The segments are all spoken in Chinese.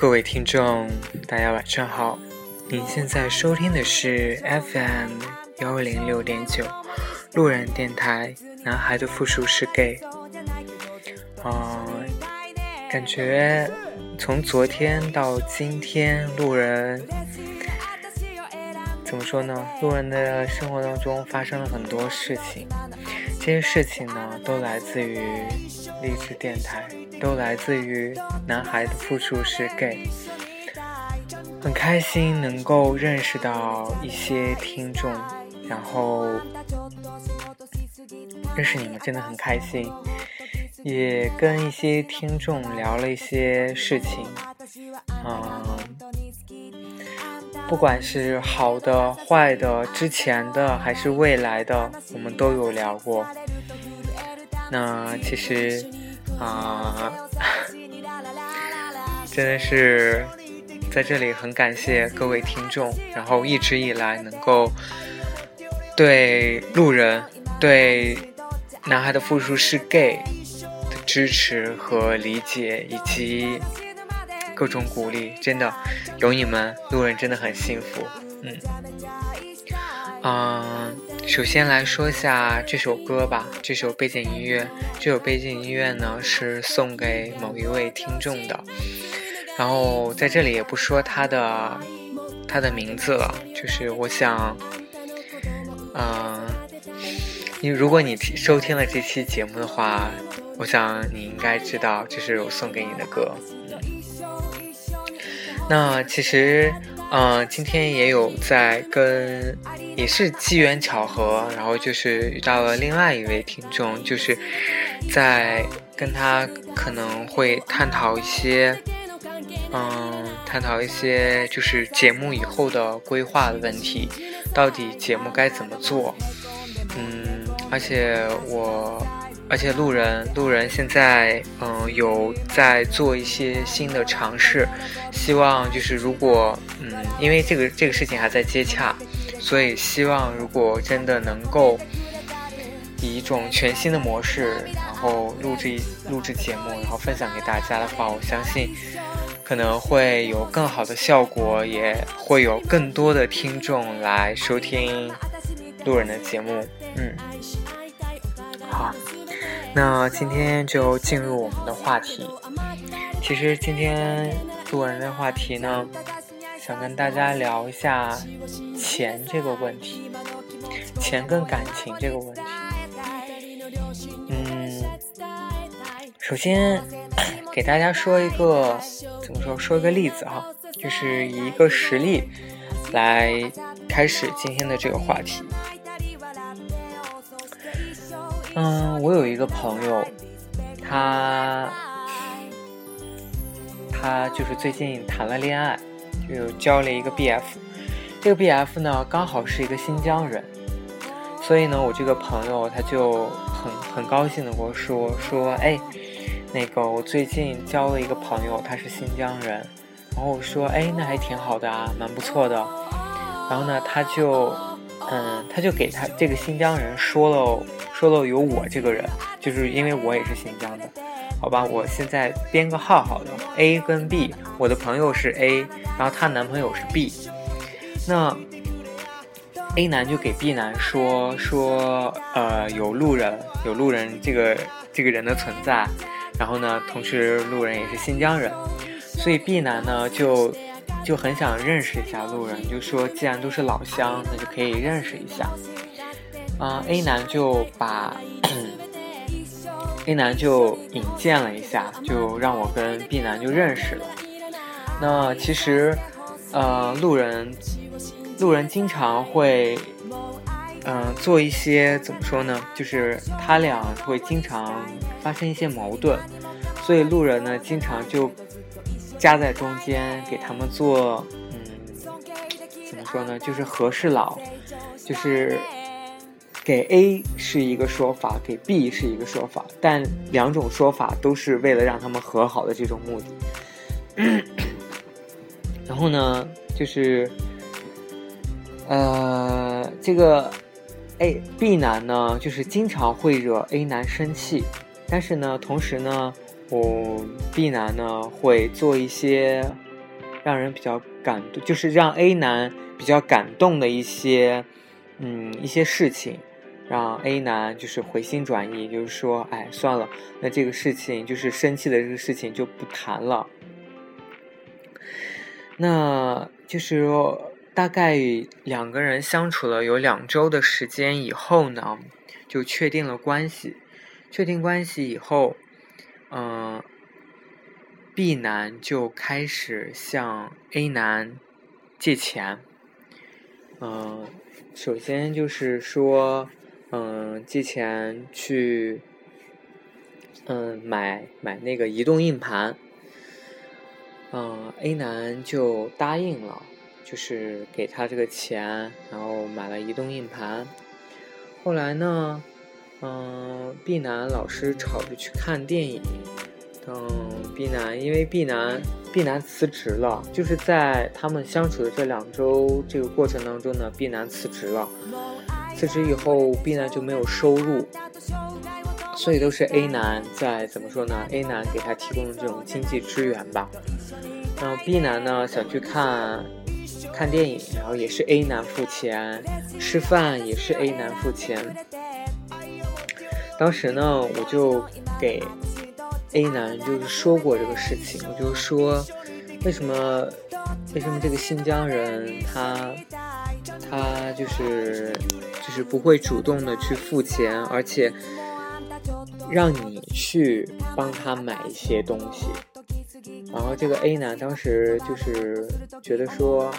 各位听众，大家晚上好。您现在收听的是 FM 幺零六点九路人电台。男孩的复数是 gay。嗯，感觉从昨天到今天，路人怎么说呢？路人的生活当中发生了很多事情，这些事情呢，都来自于励志电台。都来自于男孩的复数是给很开心能够认识到一些听众，然后认识你们真的很开心，也跟一些听众聊了一些事情，嗯，不管是好的、坏的、之前的还是未来的，我们都有聊过。那其实。啊，真的是在这里很感谢各位听众，然后一直以来能够对路人、对男孩的复数是 gay 的支持和理解，以及各种鼓励，真的有你们，路人真的很幸福。嗯，啊。首先来说一下这首歌吧，这首背景音乐，这首背景音乐呢是送给某一位听众的，然后在这里也不说他的他的名字了，就是我想，嗯，你如果你收听了这期节目的话，我想你应该知道这是我送给你的歌。嗯那其实。嗯，今天也有在跟，也是机缘巧合，然后就是遇到了另外一位听众，就是在跟他可能会探讨一些，嗯，探讨一些就是节目以后的规划的问题，到底节目该怎么做？嗯，而且我。而且路人路人现在嗯有在做一些新的尝试，希望就是如果嗯因为这个这个事情还在接洽，所以希望如果真的能够以一种全新的模式，然后录制录制节目，然后分享给大家的话，我相信可能会有更好的效果，也会有更多的听众来收听路人的节目。嗯，好。那今天就进入我们的话题。其实今天路人的话题呢，想跟大家聊一下钱这个问题，钱跟感情这个问题。嗯，首先给大家说一个怎么说？说一个例子哈，就是以一个实例来开始今天的这个话题。嗯，我有一个朋友，他他就是最近谈了恋爱，就交了一个 BF。这个 BF 呢，刚好是一个新疆人，所以呢，我这个朋友他就很很高兴的跟我说说，哎，那个我最近交了一个朋友，他是新疆人，然后我说，哎，那还挺好的啊，蛮不错的。然后呢，他就嗯，他就给他这个新疆人说了。说了有我这个人，就是因为我也是新疆的，好吧？我现在编个号好了，A 跟 B，我的朋友是 A，然后她男朋友是 B，那 A 男就给 B 男说说，呃，有路人，有路人这个这个人的存在，然后呢，同时路人也是新疆人，所以 B 男呢就就很想认识一下路人，就说既然都是老乡，那就可以认识一下。嗯，A 男就把 A 男就引荐了一下，就让我跟 B 男就认识了。那其实，呃，路人路人经常会，嗯，做一些怎么说呢？就是他俩会经常发生一些矛盾，所以路人呢经常就夹在中间给他们做，嗯，怎么说呢？就是和事佬，就是。给 A 是一个说法，给 B 是一个说法，但两种说法都是为了让他们和好的这种目的。然后呢，就是，呃，这个 A B 男呢，就是经常会惹 A 男生气，但是呢，同时呢，我 B 男呢会做一些让人比较感动，就是让 A 男比较感动的一些，嗯，一些事情，让 A 男就是回心转意，就是说，哎，算了，那这个事情就是生气的这个事情就不谈了。那就是说。大概两个人相处了有两周的时间以后呢，就确定了关系。确定关系以后，嗯，B 男就开始向 A 男借钱。嗯，首先就是说，嗯，借钱去，嗯，买买那个移动硬盘。嗯，A 男就答应了。就是给他这个钱，然后买了移动硬盘。后来呢，嗯，B 男老师吵着去看电影。嗯，B 男因为 B 男 B 男辞职了，就是在他们相处的这两周这个过程当中呢，B 男辞职了。辞职以后，B 男就没有收入，所以都是 A 男在怎么说呢？A 男给他提供的这种经济支援吧。然后 B 男呢想去看。看电影，然后也是 A 男付钱；吃饭也是 A 男付钱。当时呢，我就给 A 男就是说过这个事情，我就说，为什么为什么这个新疆人他他就是就是不会主动的去付钱，而且让你去帮他买一些东西。然后这个 A 男当时就是觉得说，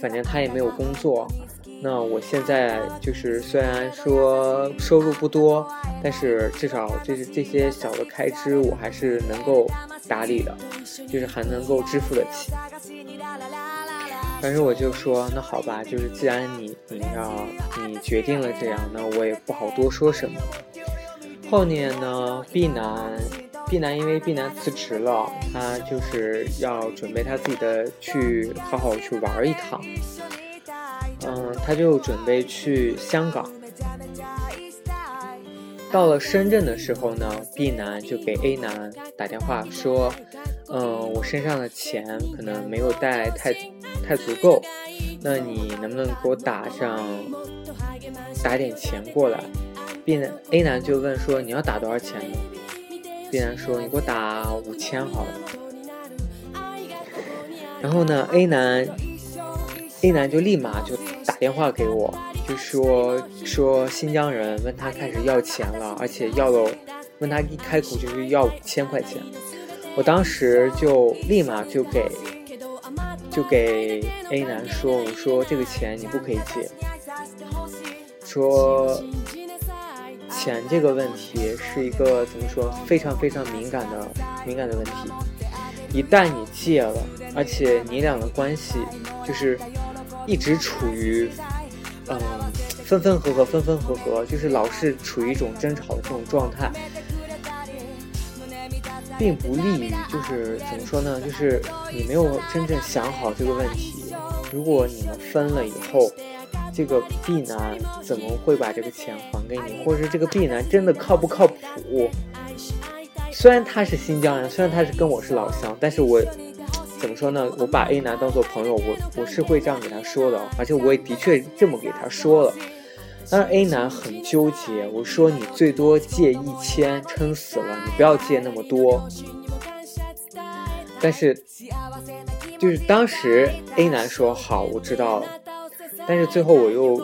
反正他也没有工作，那我现在就是虽然说收入不多，但是至少就是这些小的开支我还是能够打理的，就是还能够支付得起。但是我就说，那好吧，就是既然你你要你决定了这样，那我也不好多说什么。后面呢，B 男。B 男因为 B 男辞职了，他就是要准备他自己的去好好去玩一趟。嗯，他就准备去香港。到了深圳的时候呢，B 男就给 A 男打电话说：“嗯，我身上的钱可能没有带太太足够，那你能不能给我打上打点钱过来？”B 男 A 男就问说：“你要打多少钱呢？” B 男说：“你给我打五千好了。”然后呢，A 男，A 男就立马就打电话给我，就说说新疆人问他开始要钱了，而且要了，问他一开口就是要五千块钱。我当时就立马就给就给 A 男说：“我说这个钱你不可以借。”说。钱这个问题是一个怎么说非常非常敏感的敏感的问题，一旦你借了，而且你俩的关系就是一直处于嗯分分合合分分合合，就是老是处于一种争吵的这种状态，并不利于就是怎么说呢？就是你没有真正想好这个问题，如果你们分了以后。这个 B 男怎么会把这个钱还给你？或者是这个 B 男真的靠不靠谱？虽然他是新疆人，虽然他是跟我是老乡，但是我怎么说呢？我把 A 男当做朋友，我我是会这样给他说的，而且我也的确这么给他说了。但是 A 男很纠结，我说你最多借一千，撑死了，你不要借那么多。但是就是当时 A 男说好，我知道了。但是最后我又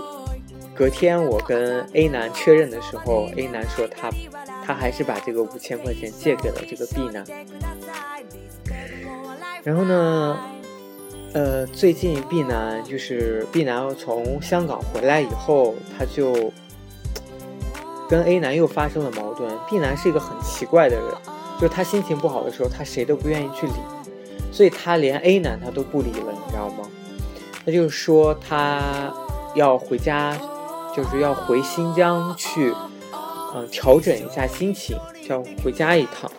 隔天我跟 A 男确认的时候，A 男说他他还是把这个五千块钱借给了这个 B 男。然后呢，呃，最近 B 男就是 B 男从香港回来以后，他就跟 A 男又发生了矛盾。B 男是一个很奇怪的人，就是他心情不好的时候，他谁都不愿意去理，所以他连 A 男他都不理了，你知道吗？他就说他要回家，就是要回新疆去，嗯，调整一下心情，要回家一趟。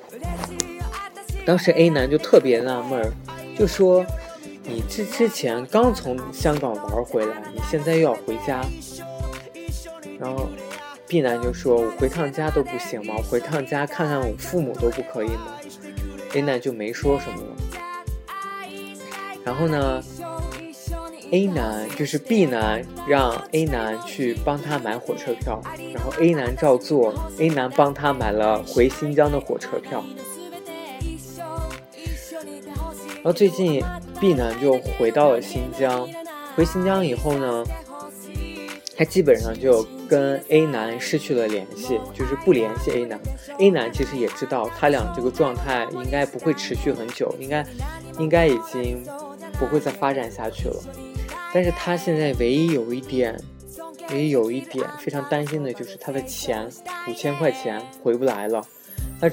当时 A 男就特别纳闷儿，就说：“你之之前刚从香港玩回来，你现在又要回家？”然后 B 男就说：“我回趟家都不行吗？我回趟家看看我父母都不可以吗？”A 男就没说什么了。然后呢，A 男就是 B 男让 A 男去帮他买火车票，然后 A 男照做，A 男帮他买了回新疆的火车票。然后最近 B 男就回到了新疆，回新疆以后呢，他基本上就。跟 A 男失去了联系，就是不联系 A 男。A 男其实也知道他俩这个状态应该不会持续很久，应该应该已经不会再发展下去了。但是他现在唯一有一点，唯一有一点非常担心的就是他的钱五千块钱回不来了。他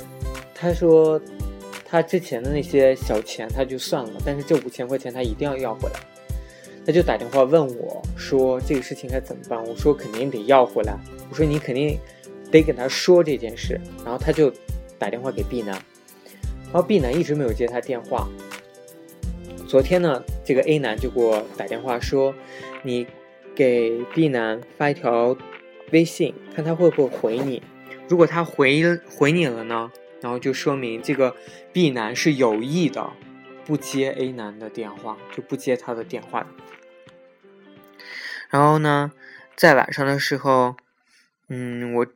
他说他之前的那些小钱他就算了，但是这五千块钱他一定要要回来。他就打电话问我，说这个事情该怎么办？我说肯定得要回来。我说你肯定得跟他说这件事。然后他就打电话给 B 男，然后 B 男一直没有接他电话。昨天呢，这个 A 男就给我打电话说，你给 B 男发一条微信，看他会不会回你。如果他回回你了呢，然后就说明这个 B 男是有意的。不接 A 男的电话，就不接他的电话。然后呢，在晚上的时候，嗯，我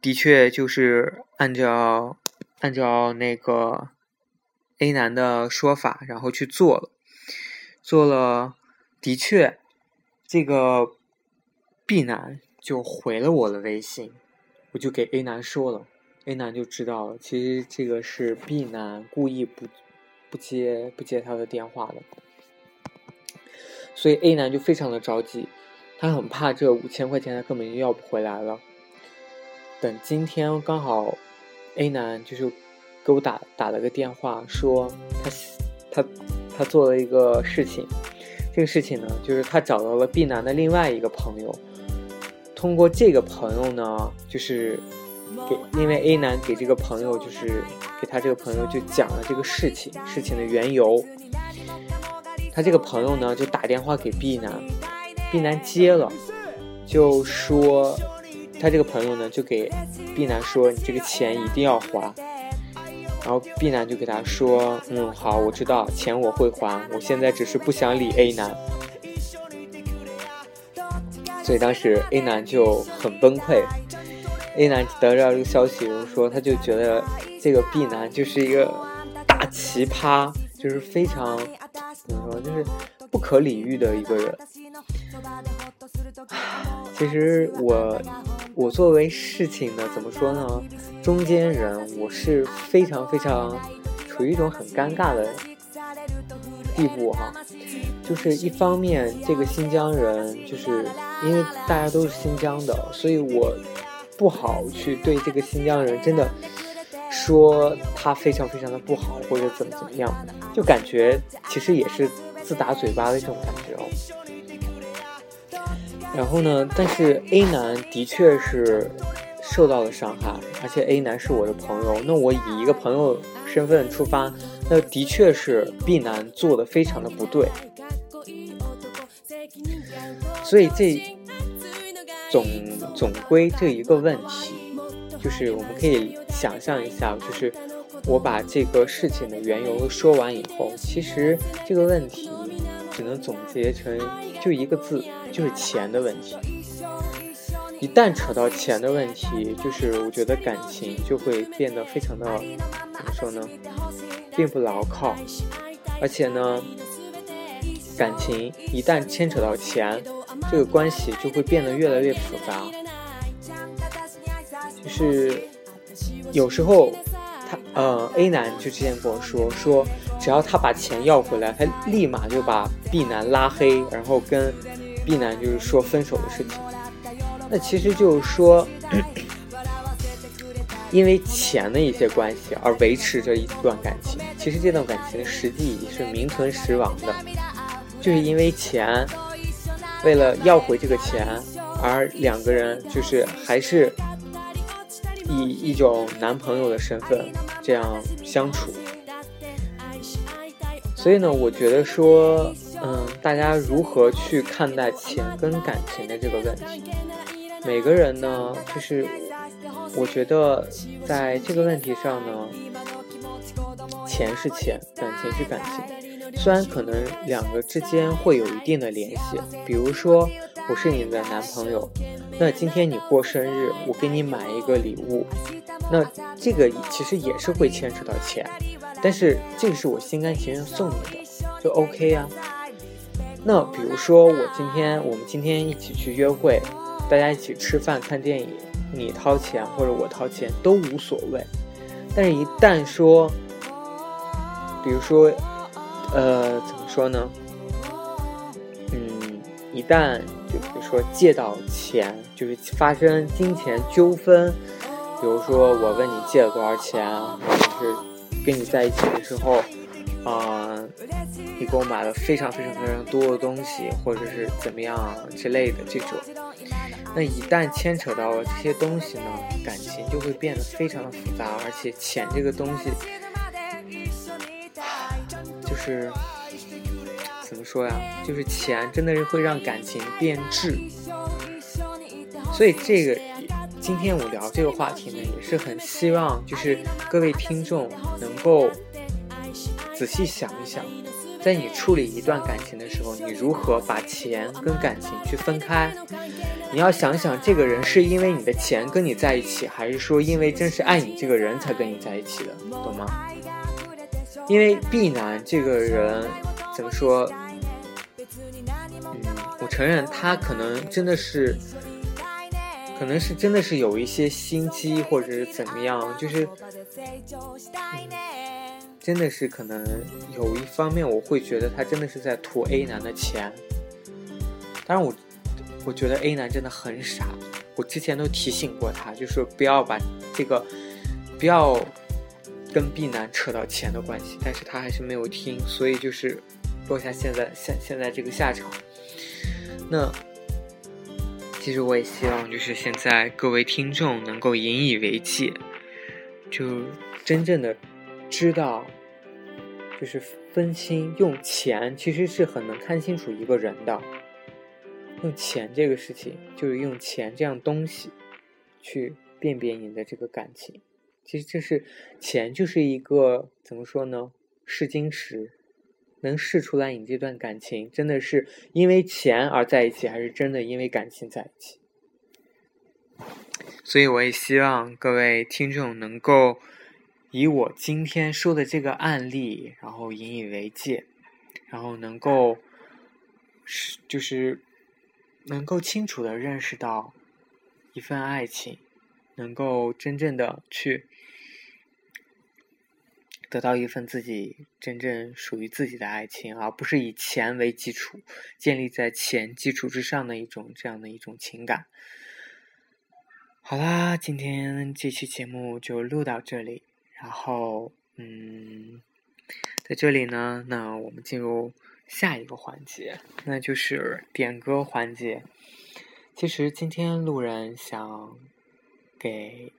的确就是按照按照那个 A 男的说法，然后去做了，做了，的确，这个 B 男就回了我的微信，我就给 A 男说了，A 男就知道了，其实这个是 B 男故意不。不接不接他的电话的，所以 A 男就非常的着急，他很怕这五千块钱他根本就要不回来了。等今天刚好 A 男就是给我打打了个电话，说他他他做了一个事情，这个事情呢就是他找到了 B 男的另外一个朋友，通过这个朋友呢就是。给，因为 A 男给这个朋友，就是给他这个朋友就讲了这个事情，事情的缘由。他这个朋友呢，就打电话给 B 男，B 男接了，就说他这个朋友呢，就给 B 男说，你这个钱一定要还。然后 B 男就给他说，嗯，好，我知道，钱我会还，我现在只是不想理 A 男。所以当时 A 男就很崩溃。A 男得到这个消息，就说他就觉得这个 B 男就是一个大奇葩，就是非常怎么说，就是不可理喻的一个人。其实我我作为事情的怎么说呢，中间人，我是非常非常处于一种很尴尬的地步哈。就是一方面，这个新疆人，就是因为大家都是新疆的，所以我。不好去对这个新疆人真的说他非常非常的不好或者怎么怎么样，就感觉其实也是自打嘴巴的这种感觉哦。然后呢，但是 A 男的确是受到了伤害，而且 A 男是我的朋友，那我以一个朋友身份出发，那的确是 B 男做的非常的不对，所以这。总总归这一个问题，就是我们可以想象一下，就是我把这个事情的缘由说完以后，其实这个问题只能总结成就一个字，就是钱的问题。一旦扯到钱的问题，就是我觉得感情就会变得非常的怎么说呢，并不牢靠，而且呢，感情一旦牵扯到钱。这个关系就会变得越来越复杂，就是有时候他呃 A 男就之前跟我说说，只要他把钱要回来，他立马就把 B 男拉黑，然后跟 B 男就是说分手的事情。那其实就是说，因为钱的一些关系而维持着一段感情，其实这段感情实际是名存实亡的，就是因为钱。为了要回这个钱，而两个人就是还是以一种男朋友的身份这样相处。所以呢，我觉得说，嗯，大家如何去看待钱跟感情的这个问题？每个人呢，就是我觉得在这个问题上呢，钱是钱，感情是感情。虽然可能两个之间会有一定的联系，比如说我是你的男朋友，那今天你过生日，我给你买一个礼物，那这个其实也是会牵扯到钱，但是这个是我心甘情愿送你的，就 OK 呀。那比如说我今天我们今天一起去约会。大家一起吃饭看电影，你掏钱或者我掏钱都无所谓。但是，一旦说，比如说，呃，怎么说呢？嗯，一旦就比如说借到钱，就是发生金钱纠纷，比如说我问你借了多少钱，或者是跟你在一起的时候，啊，你给我买了非常非常非常多的东西，或者是怎么样之类的这种。那一旦牵扯到了这些东西呢，感情就会变得非常的复杂，而且钱这个东西，就是怎么说呀？就是钱真的是会让感情变质。所以这个今天我聊这个话题呢，也是很希望就是各位听众能够仔细想一想，在你处理一段感情的时候，你如何把钱跟感情去分开。你要想想，这个人是因为你的钱跟你在一起，还是说因为真是爱你这个人才跟你在一起的，懂吗？因为 B 男这个人怎么说？嗯，我承认他可能真的是，可能是真的是有一些心机，或者是怎么样，就是，真的是可能有一方面，我会觉得他真的是在图 A 男的钱。当然我。我觉得 A 男真的很傻，我之前都提醒过他，就是不要把这个不要跟 B 男扯到钱的关系，但是他还是没有听，所以就是落下现在现现在这个下场。那其实我也希望就是现在各位听众能够引以为戒，就真正的知道，就是分清用钱其实是很能看清楚一个人的。用钱这个事情，就是用钱这样东西去辨别你的这个感情。其实这是钱，就是一个怎么说呢？试金石，能试出来你这段感情真的是因为钱而在一起，还是真的因为感情在一起。所以我也希望各位听众能够以我今天说的这个案例，然后引以为戒，然后能够是就是。能够清楚的认识到一份爱情，能够真正的去得到一份自己真正属于自己的爱情，而不是以钱为基础，建立在钱基础之上的一种这样的一种情感。好啦，今天这期节目就录到这里，然后嗯，在这里呢，那我们进入。下一个环节，那就是点歌环节。其实今天路人想给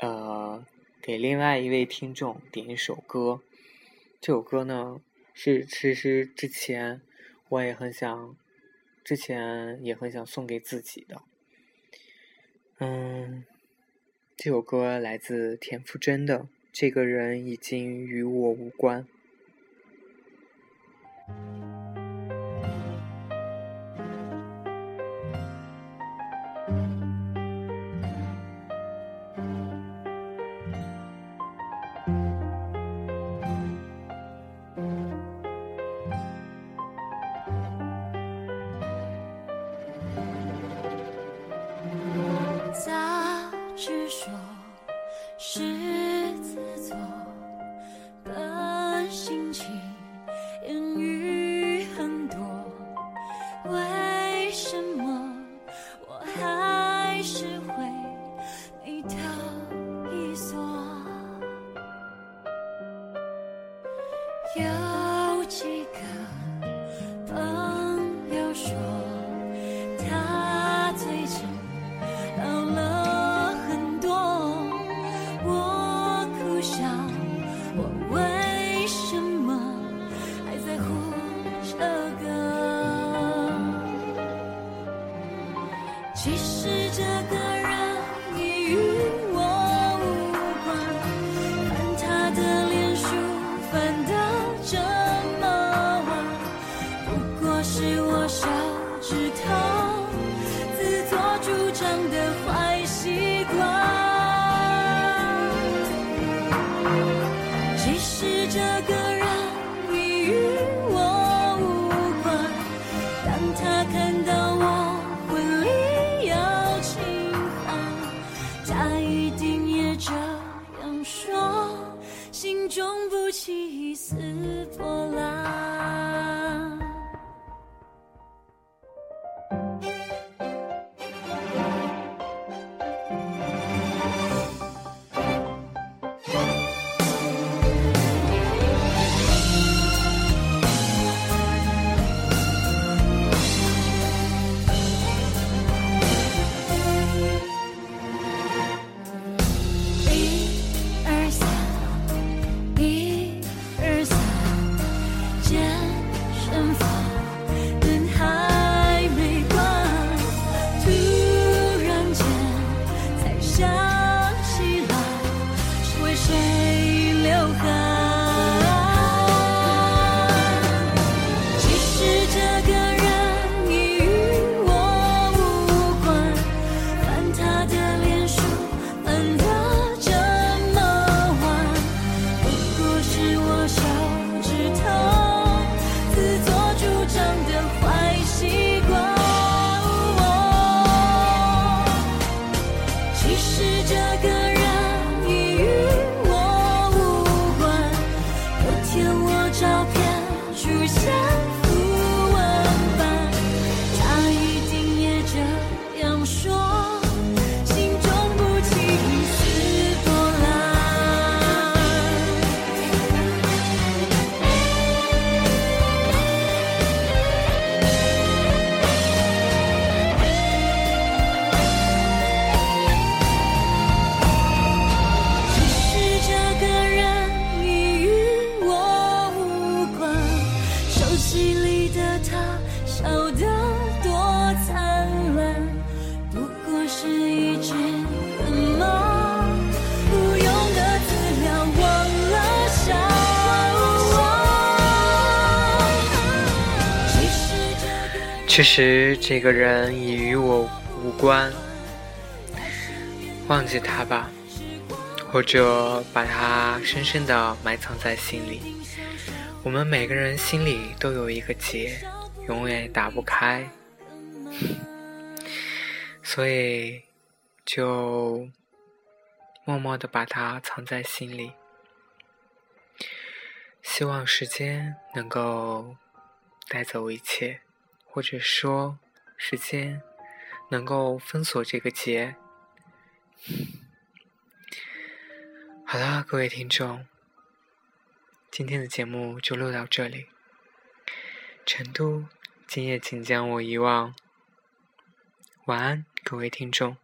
呃给另外一位听众点一首歌，这首歌呢是其实之前我也很想，之前也很想送给自己的。嗯，这首歌来自田馥甄的《这个人已经与我无关》。一定也这样说，心中不起一丝波澜。其实这个人已与我无关，忘记他吧，或者把他深深的埋藏在心里。我们每个人心里都有一个结，永远打不开，所以就默默的把它藏在心里。希望时间能够带走一切。或者说，时间能够封锁这个结。好了，各位听众，今天的节目就录到这里。成都，今夜请将我遗忘。晚安，各位听众。